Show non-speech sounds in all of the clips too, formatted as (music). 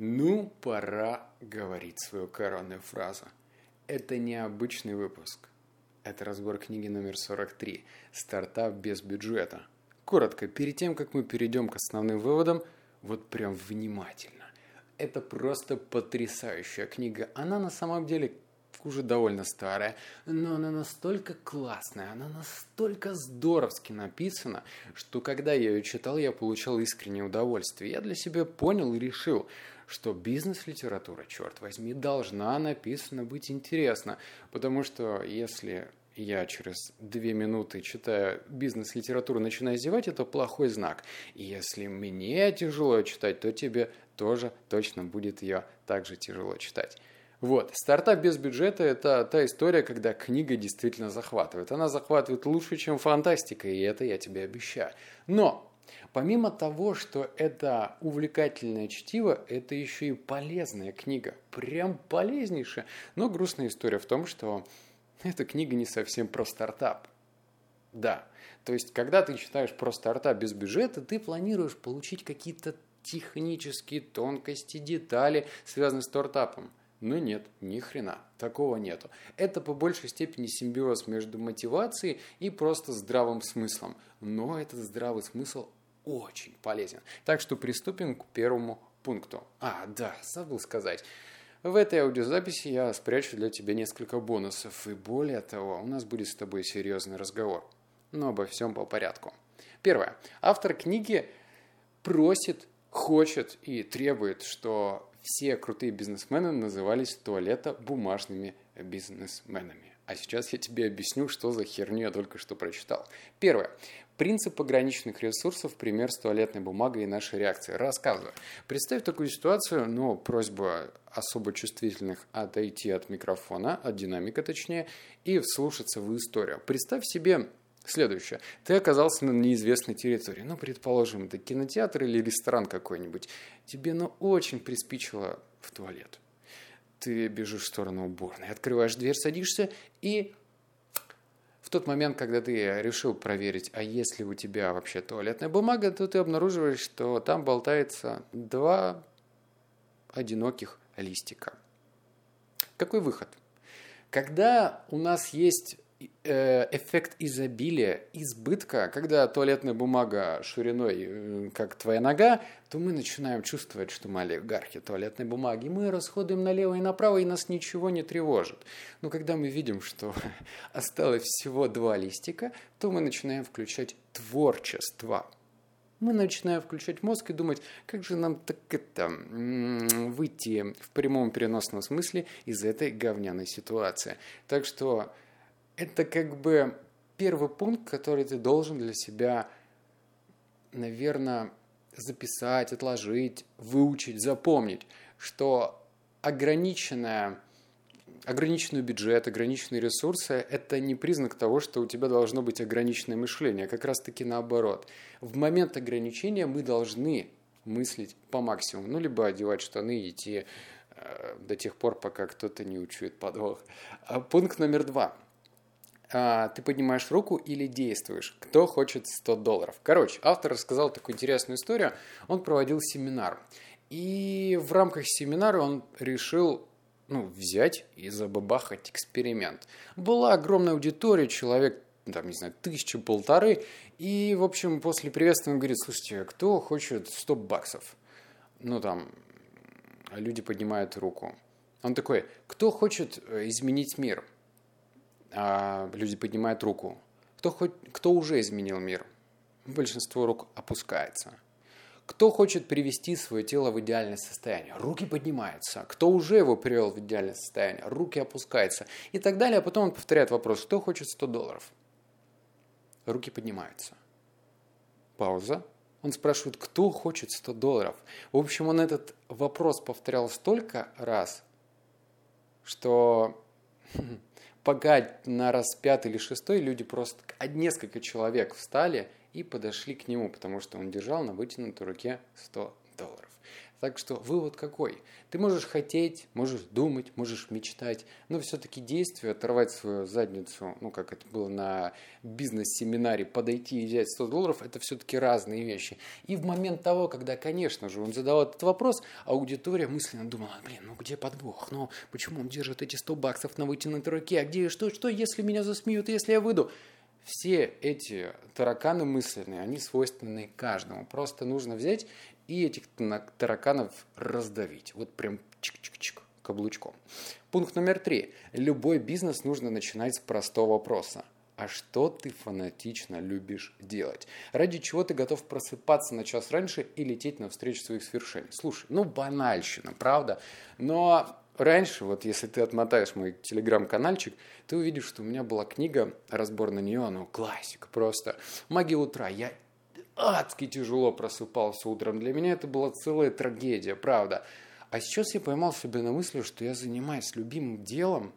Ну, пора говорить свою коронную фразу. Это необычный выпуск. Это разбор книги номер 43 «Стартап без бюджета». Коротко, перед тем, как мы перейдем к основным выводам, вот прям внимательно. Это просто потрясающая книга. Она на самом деле уже довольно старая, но она настолько классная, она настолько здоровски написана, что когда я ее читал, я получал искреннее удовольствие. Я для себя понял и решил, что бизнес-литература, черт возьми, должна написана быть интересно, потому что если я через две минуты, читая бизнес-литературу, начинаю зевать, это плохой знак. И если мне тяжело читать, то тебе тоже точно будет ее также тяжело читать. Вот, стартап без бюджета – это та история, когда книга действительно захватывает. Она захватывает лучше, чем фантастика, и это я тебе обещаю. Но Помимо того, что это увлекательное чтиво, это еще и полезная книга. Прям полезнейшая. Но грустная история в том, что эта книга не совсем про стартап. Да, то есть, когда ты читаешь про стартап без бюджета, ты планируешь получить какие-то технические тонкости, детали, связанные с стартапом. Но нет, ни хрена, такого нету. Это по большей степени симбиоз между мотивацией и просто здравым смыслом. Но этот здравый смысл очень полезен. Так что приступим к первому пункту. А, да, забыл сказать. В этой аудиозаписи я спрячу для тебя несколько бонусов. И более того, у нас будет с тобой серьезный разговор. Но обо всем по порядку. Первое. Автор книги просит, хочет и требует, что все крутые бизнесмены назывались туалета бумажными бизнесменами. А сейчас я тебе объясню, что за херню я только что прочитал. Первое. Принцип пограничных ресурсов, пример с туалетной бумагой и нашей реакции. Рассказываю. Представь такую ситуацию, но просьба особо чувствительных отойти от микрофона, от динамика точнее, и вслушаться в историю. Представь себе следующее. Ты оказался на неизвестной территории. Ну, предположим, это кинотеатр или ресторан какой-нибудь. Тебе, ну, очень приспичило в туалет. Ты бежишь в сторону уборной, открываешь дверь, садишься и в тот момент, когда ты решил проверить, а есть ли у тебя вообще туалетная бумага, то ты обнаруживаешь, что там болтается два одиноких листика. Какой выход? Когда у нас есть эффект изобилия, избытка, когда туалетная бумага шириной, э, как твоя нога, то мы начинаем чувствовать, что мы олигархи туалетной бумаги. Мы расходуем налево и направо, и нас ничего не тревожит. Но когда мы видим, что (laughs) осталось всего два листика, то мы начинаем включать творчество. Мы начинаем включать мозг и думать, как же нам так это выйти в прямом переносном смысле из этой говняной ситуации. Так что это как бы первый пункт, который ты должен для себя, наверное, записать, отложить, выучить, запомнить, что ограниченная ограниченный бюджет, ограниченные ресурсы – это не признак того, что у тебя должно быть ограниченное мышление, а как раз-таки наоборот. В момент ограничения мы должны мыслить по максимуму, ну, либо одевать штаны и идти э, до тех пор, пока кто-то не учует подвох. А пункт номер два – а, ты поднимаешь руку или действуешь. Кто хочет 100 долларов? Короче, автор рассказал такую интересную историю. Он проводил семинар. И в рамках семинара он решил ну, взять и забабахать эксперимент. Была огромная аудитория, человек, там, не знаю, тысяча, полторы. И, в общем, после приветствия он говорит, слушайте, кто хочет 100 баксов? Ну, там, люди поднимают руку. Он такой, кто хочет э, изменить мир? А люди поднимают руку. Кто, хоть, кто уже изменил мир? Большинство рук опускается. Кто хочет привести свое тело в идеальное состояние? Руки поднимаются. Кто уже его привел в идеальное состояние? Руки опускаются. И так далее. А потом он повторяет вопрос, кто хочет 100 долларов? Руки поднимаются. Пауза. Он спрашивает, кто хочет 100 долларов? В общем, он этот вопрос повторял столько раз, что (laughs) пока на раз пятый или шестой люди просто, несколько человек встали и подошли к нему, потому что он держал на вытянутой руке 100 долларов. Так что вывод какой? Ты можешь хотеть, можешь думать, можешь мечтать, но все-таки действие, оторвать свою задницу, ну, как это было на бизнес-семинаре, подойти и взять 100 долларов, это все-таки разные вещи. И в момент того, когда, конечно же, он задал этот вопрос, аудитория мысленно думала, блин, ну где подвох? Ну, почему он держит эти 100 баксов на вытянутой руке? А где, что, что, если меня засмеют, если я выйду? Все эти тараканы мысленные, они свойственны каждому. Просто нужно взять и этих тараканов раздавить. Вот прям чик-чик-чик каблучком. Пункт номер три. Любой бизнес нужно начинать с простого вопроса. А что ты фанатично любишь делать? Ради чего ты готов просыпаться на час раньше и лететь навстречу своих свершений? Слушай, ну банальщина, правда? Но раньше, вот если ты отмотаешь мой телеграм-канальчик, ты увидишь, что у меня была книга, разбор на нее, ну, классика просто. «Магия утра». Я адски тяжело просыпался утром. Для меня это была целая трагедия, правда. А сейчас я поймал себя на мысли, что я занимаюсь любимым делом,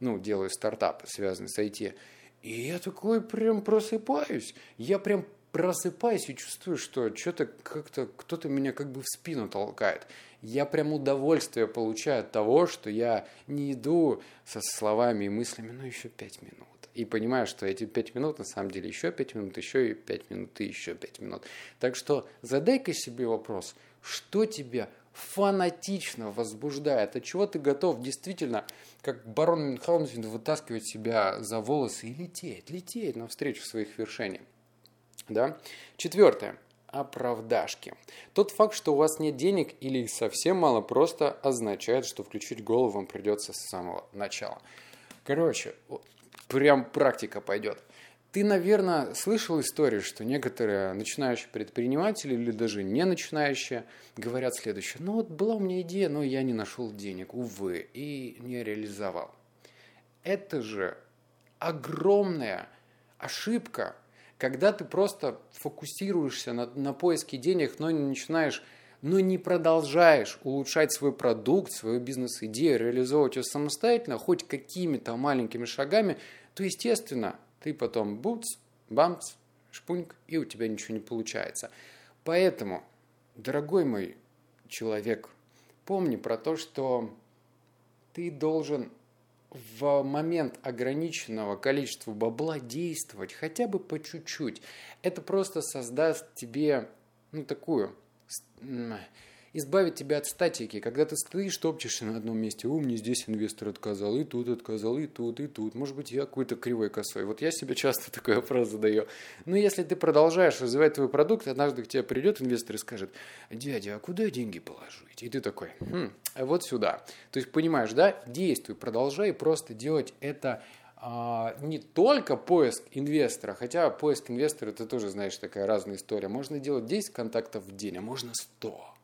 ну, делаю стартапы, связанные с IT, и я такой прям просыпаюсь. Я прям просыпаюсь и чувствую, что что-то как-то кто-то меня как бы в спину толкает. Я прям удовольствие получаю от того, что я не иду со словами и мыслями, ну, еще пять минут и понимаю, что эти пять минут на самом деле еще пять минут, еще и пять минут и еще пять минут. Так что задай-ка себе вопрос, что тебя фанатично возбуждает, от чего ты готов действительно, как барон Мюнхгаузен, вытаскивать себя за волосы и лететь, лететь навстречу своих вершений. Да? Четвертое оправдашки. Тот факт, что у вас нет денег или совсем мало, просто означает, что включить голову вам придется с самого начала. Короче, прям практика пойдет. Ты, наверное, слышал историю, что некоторые начинающие предприниматели или даже не начинающие говорят следующее. Ну вот была у меня идея, но я не нашел денег, увы, и не реализовал. Это же огромная ошибка, когда ты просто фокусируешься на, на поиске денег, но не начинаешь но не продолжаешь улучшать свой продукт, свою бизнес-идею, реализовывать ее самостоятельно, хоть какими-то маленькими шагами, то, естественно, ты потом бумц, бамц, шпуньк, и у тебя ничего не получается. Поэтому, дорогой мой человек, помни про то, что ты должен в момент ограниченного количества бабла действовать хотя бы по чуть-чуть. Это просто создаст тебе ну, такую избавить тебя от статики, когда ты стоишь, топчешься на одном месте, у, мне здесь инвестор отказал, и тут отказал, и тут, и тут, может быть, я какой-то кривой косой. Вот я себе часто (laughs) такой вопрос задаю. Но если ты продолжаешь развивать твой продукт, однажды к тебе придет инвестор и скажет, дядя, а куда деньги положить? И ты такой, хм, а вот сюда. То есть, понимаешь, да, действуй, продолжай просто делать это не только поиск инвестора, хотя поиск инвестора, ты тоже знаешь, такая разная история. Можно делать 10 контактов в день, а можно 100.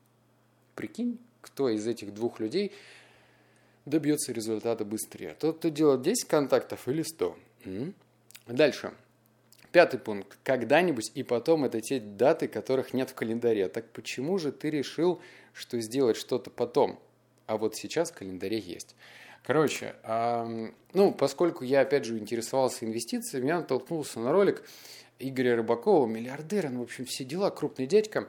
Прикинь, кто из этих двух людей добьется результата быстрее. Тот, кто делает 10 контактов или 100. М-м. Дальше. Пятый пункт. Когда-нибудь и потом это те даты, которых нет в календаре. Так почему же ты решил, что сделать что-то потом, а вот сейчас в календаре есть? Короче, ну, поскольку я, опять же, интересовался инвестициями, я натолкнулся на ролик Игоря Рыбакова, миллиардера, ну, в общем, все дела, крупный дядька.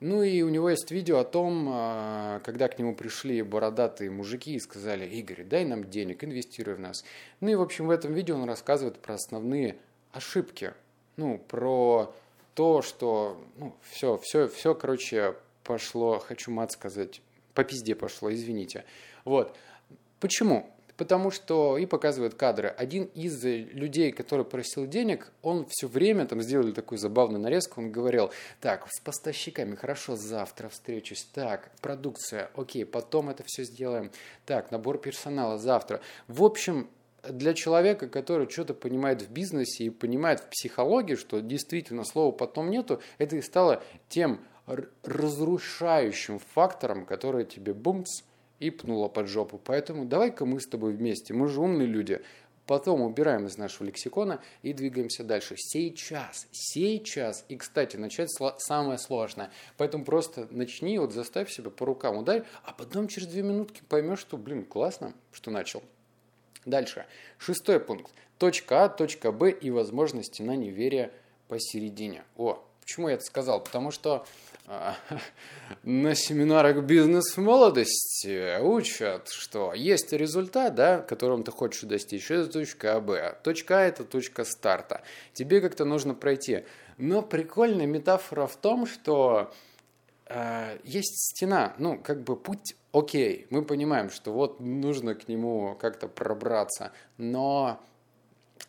Ну и у него есть видео о том, а, когда к нему пришли бородатые мужики и сказали, Игорь, дай нам денег, инвестируй в нас. Ну и, в общем, в этом видео он рассказывает про основные ошибки. Ну, про то, что, ну, все, все, все, короче, пошло, хочу мат сказать, по пизде пошло, извините. Вот. Почему? потому что и показывают кадры. Один из людей, который просил денег, он все время, там сделали такую забавную нарезку, он говорил, так, с поставщиками, хорошо, завтра встречусь, так, продукция, окей, потом это все сделаем, так, набор персонала завтра. В общем, для человека, который что-то понимает в бизнесе и понимает в психологии, что действительно слова потом нету, это и стало тем разрушающим фактором, который тебе бумц, и пнула под жопу. Поэтому давай-ка мы с тобой вместе, мы же умные люди, потом убираем из нашего лексикона и двигаемся дальше. Сейчас, сейчас. И, кстати, начать самое сложное. Поэтому просто начни, вот заставь себя по рукам ударь, а потом через две минутки поймешь, что, блин, классно, что начал. Дальше. Шестой пункт. Точка А, точка Б и возможности на неверие посередине. О, почему я это сказал? Потому что на семинарах бизнес молодости учат, что есть результат, да, которым ты хочешь достичь, это точка А, Б. Точка А – это точка старта. Тебе как-то нужно пройти. Но прикольная метафора в том, что э, есть стена, ну, как бы путь окей, мы понимаем, что вот нужно к нему как-то пробраться, но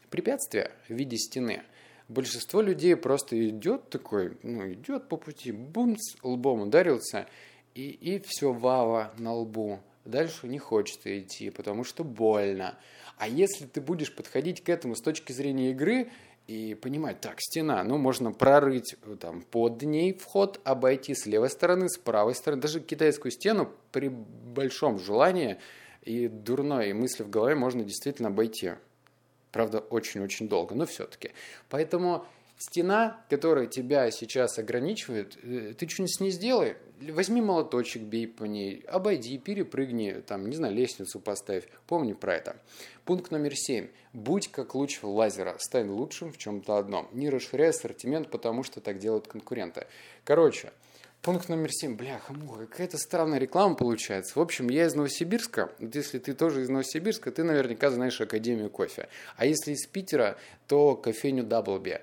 препятствие в виде стены – большинство людей просто идет такой, ну, идет по пути, бум, с лбом ударился, и, и все, вава на лбу. Дальше не хочется идти, потому что больно. А если ты будешь подходить к этому с точки зрения игры и понимать, так, стена, ну, можно прорыть там под ней вход, обойти с левой стороны, с правой стороны, даже китайскую стену при большом желании и дурной мысли в голове можно действительно обойти. Правда, очень-очень долго, но все-таки. Поэтому стена, которая тебя сейчас ограничивает, э, ты что-нибудь с ней сделай. Возьми молоточек, бей по ней, обойди, перепрыгни, там, не знаю, лестницу поставь. Помни про это. Пункт номер семь. Будь как луч лазера. Стань лучшим в чем-то одном. Не расширяй ассортимент, потому что так делают конкуренты. Короче, Пункт номер семь. Бляха, муха, какая-то странная реклама получается. В общем, я из Новосибирска. Вот если ты тоже из Новосибирска, ты наверняка знаешь Академию кофе. А если из Питера, то кофейню Даблби.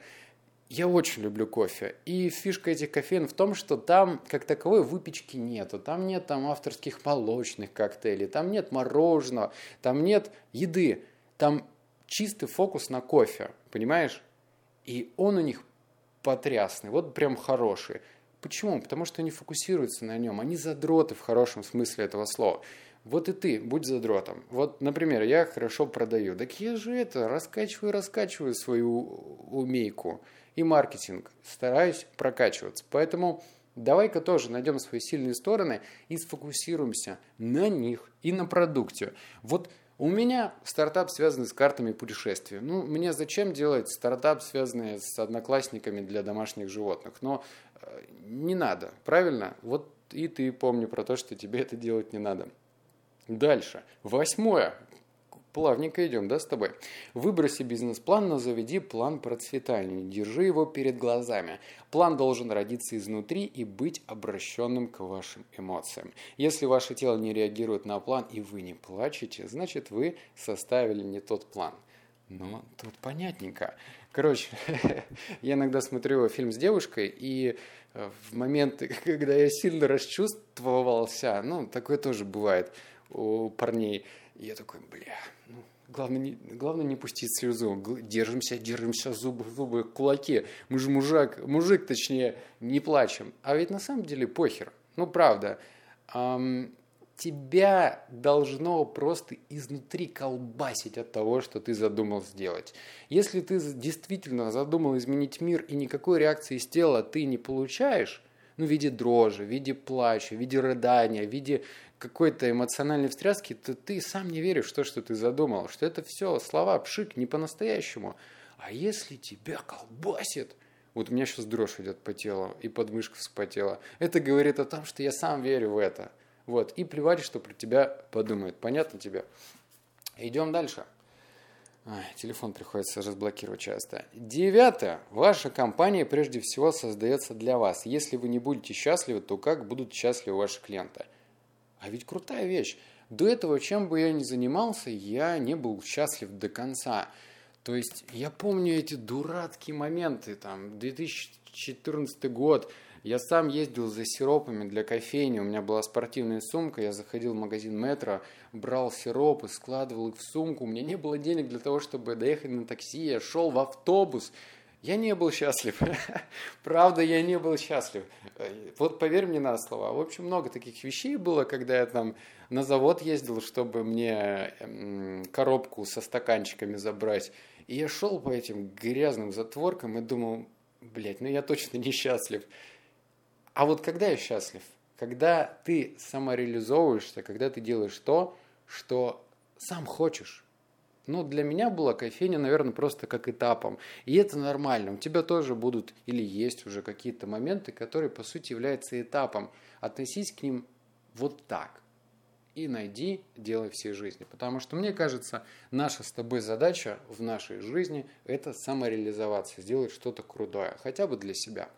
Я очень люблю кофе. И фишка этих кофеин в том, что там как таковой выпечки нету. Там нет там авторских молочных коктейлей, там нет мороженого, там нет еды. Там чистый фокус на кофе, понимаешь? И он у них потрясный, вот прям хороший. Почему? Потому что они фокусируются на нем. Они задроты в хорошем смысле этого слова. Вот и ты, будь задротом. Вот, например, я хорошо продаю. Так я же это, раскачиваю, раскачиваю свою умейку. И маркетинг. Стараюсь прокачиваться. Поэтому давай-ка тоже найдем свои сильные стороны и сфокусируемся на них и на продукте. Вот у меня стартап, связанный с картами путешествия. Ну, мне зачем делать стартап, связанный с одноклассниками для домашних животных? Но не надо, правильно? Вот и ты помни про то, что тебе это делать не надо. Дальше. Восьмое плавненько идем, да, с тобой. Выброси бизнес-план, но заведи план процветания. Держи его перед глазами. План должен родиться изнутри и быть обращенным к вашим эмоциям. Если ваше тело не реагирует на план и вы не плачете, значит вы составили не тот план. Но тут понятненько. Короче, (laughs) я иногда смотрю фильм с девушкой, и э, в моменты, (laughs) когда я сильно расчувствовался, ну, такое тоже бывает у парней, я такой, бля, ну, главное не, главное не пустить слезу. Держимся, держимся, зубы, зубы, кулаки. Мы же мужик, мужик, точнее, не плачем. А ведь на самом деле похер. Ну, правда. Тебя должно просто изнутри колбасить от того, что ты задумал сделать. Если ты действительно задумал изменить мир и никакой реакции из тела ты не получаешь, ну, в виде дрожи, в виде плача, в виде рыдания, в виде какой-то эмоциональной встряски, то ты сам не веришь в то, что ты задумал, что это все слова пшик не по-настоящему. А если тебя колбасит, вот у меня сейчас дрожь идет по телу, и подмышка вспотела. Это говорит о том, что я сам верю в это. Вот. И плевать, что про тебя подумают. Понятно тебе? Идем дальше. Ой, телефон приходится разблокировать часто. Девятое. Ваша компания прежде всего создается для вас. Если вы не будете счастливы, то как будут счастливы ваши клиенты? А ведь крутая вещь. До этого, чем бы я ни занимался, я не был счастлив до конца. То есть я помню эти дурацкие моменты, там, 2014 год, я сам ездил за сиропами для кофейни, у меня была спортивная сумка, я заходил в магазин метро, брал сиропы, складывал их в сумку, у меня не было денег для того, чтобы доехать на такси, я шел в автобус, я не был счастлив. (laughs) Правда, я не был счастлив. Вот поверь мне на слово. В общем, много таких вещей было, когда я там на завод ездил, чтобы мне эм, коробку со стаканчиками забрать. И я шел по этим грязным затворкам и думал, блядь, ну я точно (laughs) не счастлив. А вот когда я счастлив? Когда ты самореализовываешься, когда ты делаешь то, что сам хочешь. Ну, для меня была кофейня, наверное, просто как этапом. И это нормально. У тебя тоже будут или есть уже какие-то моменты, которые, по сути, являются этапом. Относись к ним вот так. И найди дело всей жизни. Потому что, мне кажется, наша с тобой задача в нашей жизни – это самореализоваться, сделать что-то крутое, хотя бы для себя.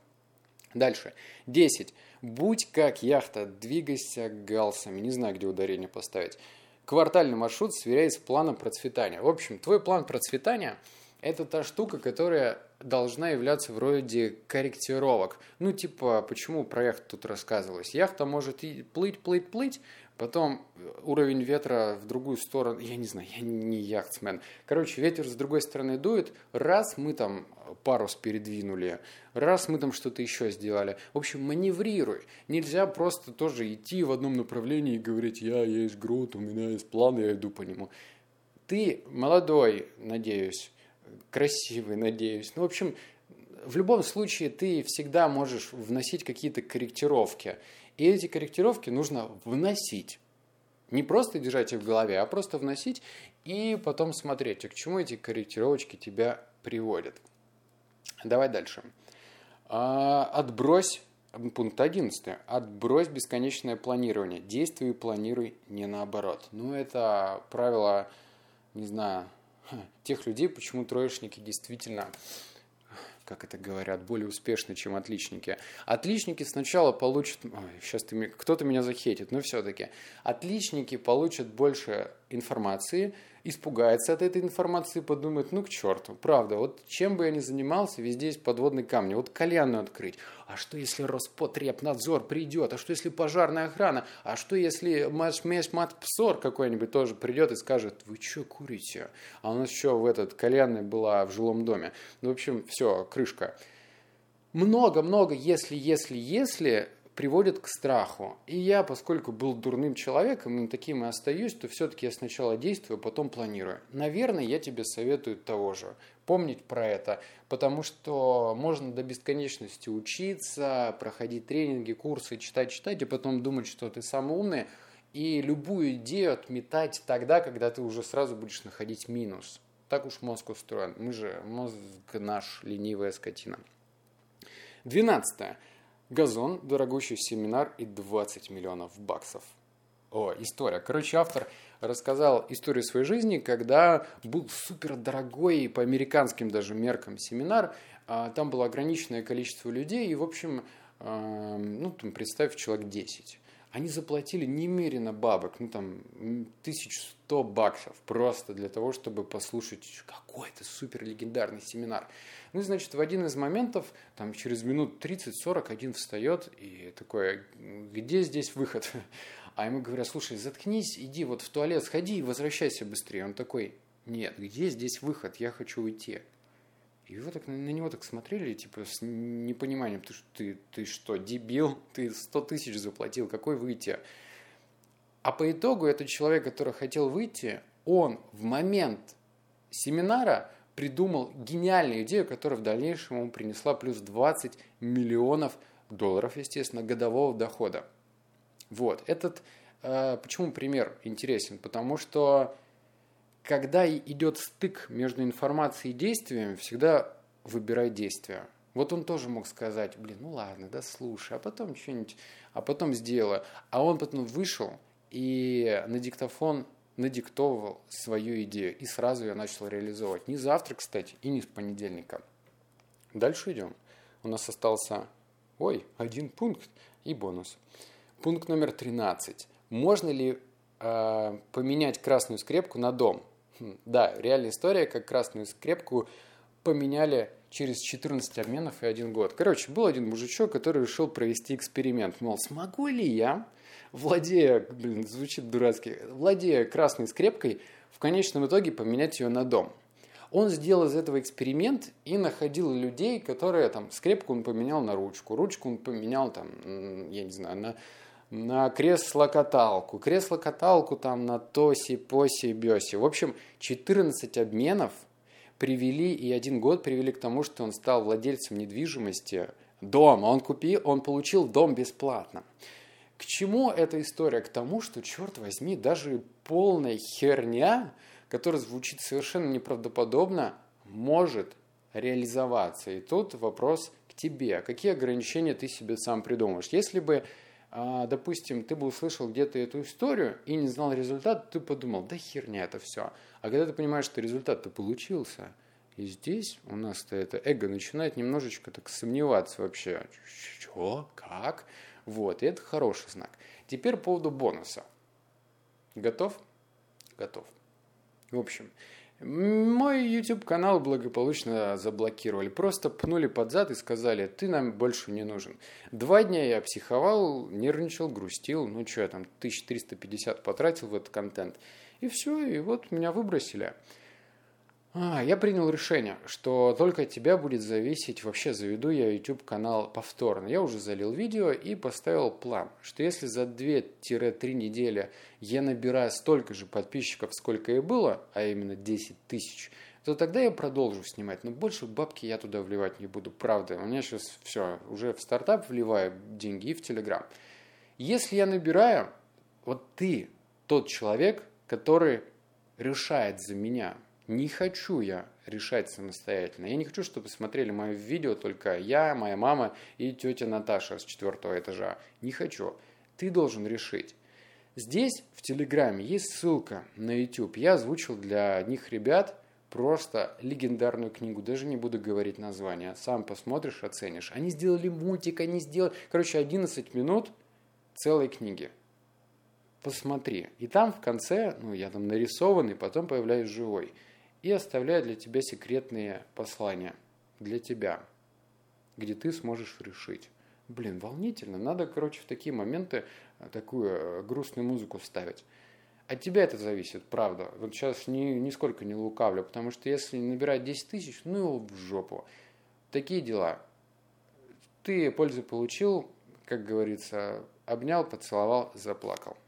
Дальше. 10. Будь как яхта, двигайся галсами. Не знаю, где ударение поставить. Квартальный маршрут сверяй с планом процветания. В общем, твой план процветания – это та штука, которая должна являться вроде корректировок. Ну, типа, почему про яхту тут рассказывалось? Яхта может и плыть, плыть, плыть, потом уровень ветра в другую сторону, я не знаю, я не яхтсмен. Короче, ветер с другой стороны дует, раз мы там парус передвинули, раз мы там что-то еще сделали. В общем, маневрируй. Нельзя просто тоже идти в одном направлении и говорить, я есть Грут, у меня есть план, я иду по нему. Ты молодой, надеюсь, красивый, надеюсь. Ну, в общем, в любом случае ты всегда можешь вносить какие-то корректировки. И эти корректировки нужно вносить. Не просто держать их в голове, а просто вносить и потом смотреть, а к чему эти корректировочки тебя приводят. Давай дальше. А, отбрось, пункт 11. Отбрось бесконечное планирование. Действуй и планируй не наоборот. Ну, это правило, не знаю, (laughs) тех людей, почему троечники действительно как это говорят, более успешны, чем отличники. Отличники сначала получат... Ой, сейчас ты, кто-то меня захейтит, но все-таки. Отличники получат больше информации, испугается от этой информации, подумает, ну к черту, правда, вот чем бы я ни занимался, везде есть подводные камни. Вот кальянную открыть. А что если Роспотребнадзор придет? А что если пожарная охрана? А что если Матпсор какой-нибудь тоже придет и скажет, вы что курите? А у нас еще в этот кальянной была в жилом доме. Ну, в общем, все, крышка. Много-много, если, если, если приводит к страху. И я, поскольку был дурным человеком, и таким и остаюсь, то все-таки я сначала действую, потом планирую. Наверное, я тебе советую того же. Помнить про это, потому что можно до бесконечности учиться, проходить тренинги, курсы, читать, читать, и потом думать, что ты самый умный, и любую идею отметать тогда, когда ты уже сразу будешь находить минус. Так уж мозг устроен. Мы же, мозг наш, ленивая скотина. Двенадцатое. Газон, дорогущий семинар и 20 миллионов баксов. О, история. Короче, автор рассказал историю своей жизни, когда был супер дорогой по американским даже меркам семинар. А, там было ограниченное количество людей, и, в общем, а, ну, там, представь, человек 10. Они заплатили немерено бабок, ну, там, 1100 баксов просто для того, чтобы послушать какой-то супер легендарный семинар. Ну, значит, в один из моментов, там, через минут 30-40 один встает и такой, где здесь выход? (laughs) А ему говорят, слушай, заткнись, иди вот в туалет, сходи и возвращайся быстрее. Он такой, нет, где здесь выход? Я хочу уйти. И его так, на него так смотрели, типа, с непониманием, ты, ты, ты что, дебил? Ты 100 тысяч заплатил, какой выйти? А по итогу этот человек, который хотел выйти, он в момент семинара придумал гениальную идею, которая в дальнейшем ему принесла плюс 20 миллионов долларов, естественно, годового дохода. Вот, этот, э, почему пример интересен? Потому что когда идет стык между информацией и действием, всегда выбирай действия. Вот он тоже мог сказать, блин, ну ладно, да слушай, а потом что-нибудь, а потом сделаю. А он потом вышел и на диктофон надиктовывал свою идею и сразу ее начал реализовывать. Не завтра, кстати, и не с понедельника. Дальше идем. У нас остался, ой, один пункт и бонус. Пункт номер 13. Можно ли э, поменять красную скрепку на дом? Хм, да, реальная история, как красную скрепку поменяли через 14 обменов и один год. Короче, был один мужичок, который решил провести эксперимент. Мол, смогу ли я владея, блин, звучит дурацки, владея красной скрепкой, в конечном итоге поменять ее на дом. Он сделал из этого эксперимент и находил людей, которые там скрепку он поменял на ручку, ручку он поменял там, я не знаю, на, на кресло-каталку, кресло-каталку там на тоси, поси, беси. В общем, 14 обменов привели и один год привели к тому, что он стал владельцем недвижимости дома. Он купил, он получил дом бесплатно. К чему эта история? К тому, что, черт возьми, даже полная херня, которая звучит совершенно неправдоподобно, может реализоваться. И тут вопрос к тебе. Какие ограничения ты себе сам придумаешь? Если бы, допустим, ты бы услышал где-то эту историю и не знал результат, ты подумал, да херня это все. А когда ты понимаешь, что результат-то получился, И здесь у нас-то это эго начинает немножечко так сомневаться вообще. Что? Как? Вот, и это хороший знак. Теперь по поводу бонуса. Готов? Готов. В общем, мой YouTube канал благополучно заблокировали. Просто пнули под зад и сказали, ты нам больше не нужен. Два дня я психовал, нервничал, грустил. Ну что я там, 1350 потратил в этот контент. И все, и вот меня выбросили. А, я принял решение, что только от тебя будет зависеть, вообще заведу я YouTube канал повторно. Я уже залил видео и поставил план, что если за 2-3 недели я набираю столько же подписчиков, сколько и было, а именно 10 тысяч, то тогда я продолжу снимать. Но больше бабки я туда вливать не буду, правда. У меня сейчас все, уже в стартап вливаю деньги и в Телеграм. Если я набираю, вот ты тот человек, который решает за меня – не хочу я решать самостоятельно. Я не хочу, чтобы смотрели мое видео только я, моя мама и тетя Наташа с четвертого этажа. Не хочу. Ты должен решить. Здесь в Телеграме есть ссылка на YouTube. Я озвучил для одних ребят просто легендарную книгу. Даже не буду говорить название. Сам посмотришь, оценишь. Они сделали мультик, они сделали... Короче, 11 минут целой книги. Посмотри. И там в конце, ну, я там нарисованный, потом появляюсь живой и оставляю для тебя секретные послания для тебя, где ты сможешь решить. Блин, волнительно. Надо, короче, в такие моменты э, такую э, грустную музыку ставить. От тебя это зависит, правда. Вот сейчас ни, нисколько не лукавлю, потому что если набирать 10 тысяч, ну его в жопу. Такие дела. Ты пользу получил, как говорится, обнял, поцеловал, заплакал.